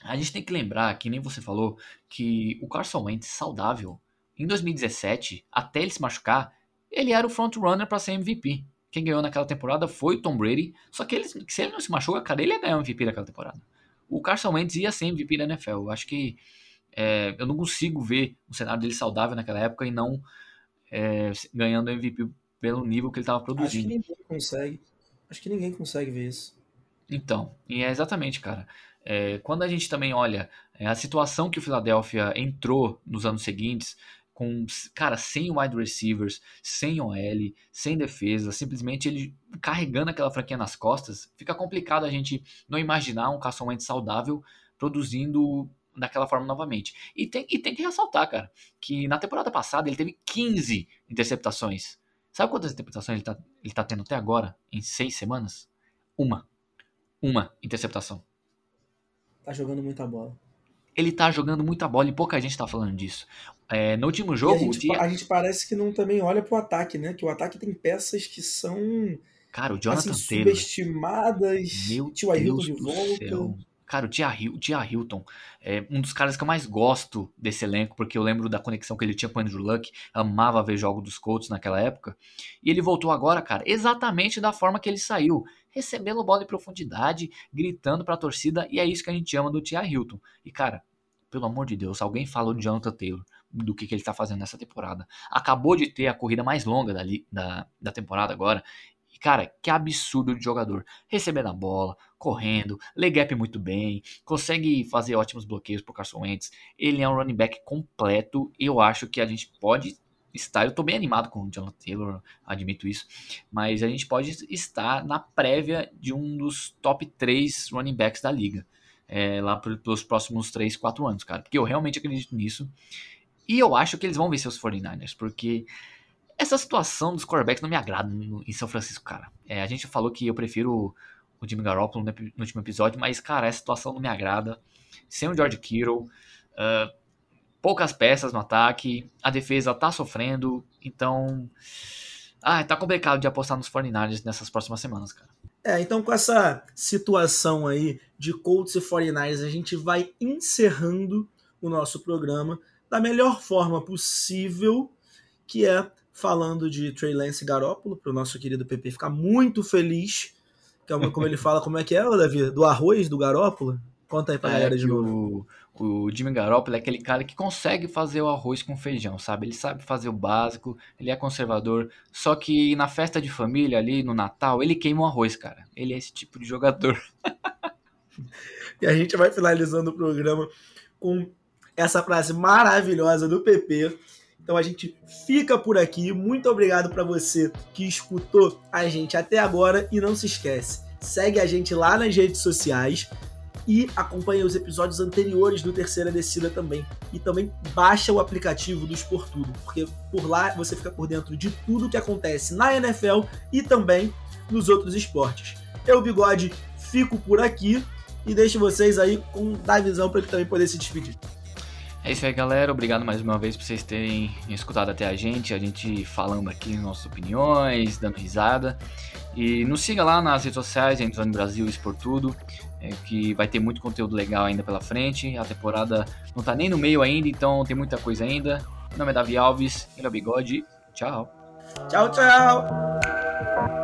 a gente tem que lembrar, que nem você falou, que o Carson Wentz saudável, em 2017, até ele se machucar, ele era o front-runner para ser MVP. Quem ganhou naquela temporada foi o Tom Brady, só que ele, se ele não se machuca, cara, ele ia ganhar o MVP daquela temporada. O Carson Wentz ia ser MVP da NFL. Eu acho que é, eu não consigo ver o cenário dele saudável naquela época e não é, ganhando MVP pelo nível que ele estava produzindo. Acho que ninguém consegue. Acho que ninguém consegue ver isso. Então, e é exatamente, cara. É, quando a gente também olha é, a situação que o Philadelphia entrou nos anos seguintes, com, cara, sem wide receivers, sem OL, sem defesa, simplesmente ele carregando aquela franquia nas costas, fica complicado a gente não imaginar um Carson Wentz saudável produzindo daquela forma novamente. E tem, e tem que ressaltar, cara, que na temporada passada ele teve 15 interceptações. Sabe quantas interceptações ele tá, ele tá tendo até agora, em seis semanas? Uma. Uma interceptação. Tá jogando muita bola. Ele tá jogando muita bola e pouca gente tá falando disso. É, no último jogo. A gente, a gente, parece que não também olha pro ataque, né? Que o ataque tem peças que são. Cara, o Jonathan assim, Taylor. subestimadas. Meu Tio Deus de volta. Céu. Cara, o Tia, o Tia Hilton é um dos caras que eu mais gosto desse elenco, porque eu lembro da conexão que ele tinha com o Andrew Luck, amava ver jogo dos Colts naquela época. E ele voltou agora, cara, exatamente da forma que ele saiu, recebendo bola em profundidade, gritando pra torcida, e é isso que a gente ama do Tia Hilton. E cara, pelo amor de Deus, alguém falou de Jonathan Taylor, do que, que ele está fazendo nessa temporada. Acabou de ter a corrida mais longa da, da, da temporada agora, Cara, que absurdo de jogador. Recebendo a bola, correndo, lê gap muito bem, consegue fazer ótimos bloqueios pro Carson Wentz. Ele é um running back completo. Eu acho que a gente pode estar. Eu tô bem animado com o Jonathan Taylor, admito isso. Mas a gente pode estar na prévia de um dos top 3 running backs da liga. É, lá pelos próximos 3, 4 anos, cara. Porque eu realmente acredito nisso. E eu acho que eles vão vencer os 49ers, porque essa situação dos quarterbacks não me agrada em São Francisco, cara. É, a gente falou que eu prefiro o Jimmy Garoppolo no, no, último episódio, mas, cara, essa situação não me agrada. Sem o George Kittle, uh, poucas peças no ataque, a defesa tá sofrendo, então... Ah, tá complicado de apostar nos 49ers nessas próximas semanas, cara. É, então com essa situação aí de Colts e 49ers, a gente vai encerrando o nosso programa da melhor forma possível, que é falando de Trey Lance e Garópolo, para o nosso querido PP ficar muito feliz. Que é uma, como ele fala, como é que é, Davi? Do arroz do Garópolo? Conta aí pra é galera de novo. O, o Jimmy Garoppolo é aquele cara que consegue fazer o arroz com feijão, sabe? Ele sabe fazer o básico, ele é conservador, só que na festa de família ali, no Natal, ele queima o arroz, cara. Ele é esse tipo de jogador. e a gente vai finalizando o programa com essa frase maravilhosa do PP, então a gente fica por aqui. Muito obrigado para você que escutou a gente até agora e não se esquece, segue a gente lá nas redes sociais e acompanha os episódios anteriores do Terceira Descida também. E também baixa o aplicativo do Esportudo, porque por lá você fica por dentro de tudo que acontece na NFL e também nos outros esportes. Eu, Bigode, fico por aqui e deixo vocês aí com da visão para ele também poder se despedir. É isso aí, galera. Obrigado mais uma vez por vocês terem escutado até a gente, a gente falando aqui nossas opiniões, dando risada. E nos siga lá nas redes sociais, Endzone Brasil Expor Tudo, é, que vai ter muito conteúdo legal ainda pela frente. A temporada não tá nem no meio ainda, então tem muita coisa ainda. Meu nome é Davi Alves, ele é o Bigode. Tchau. Tchau, tchau.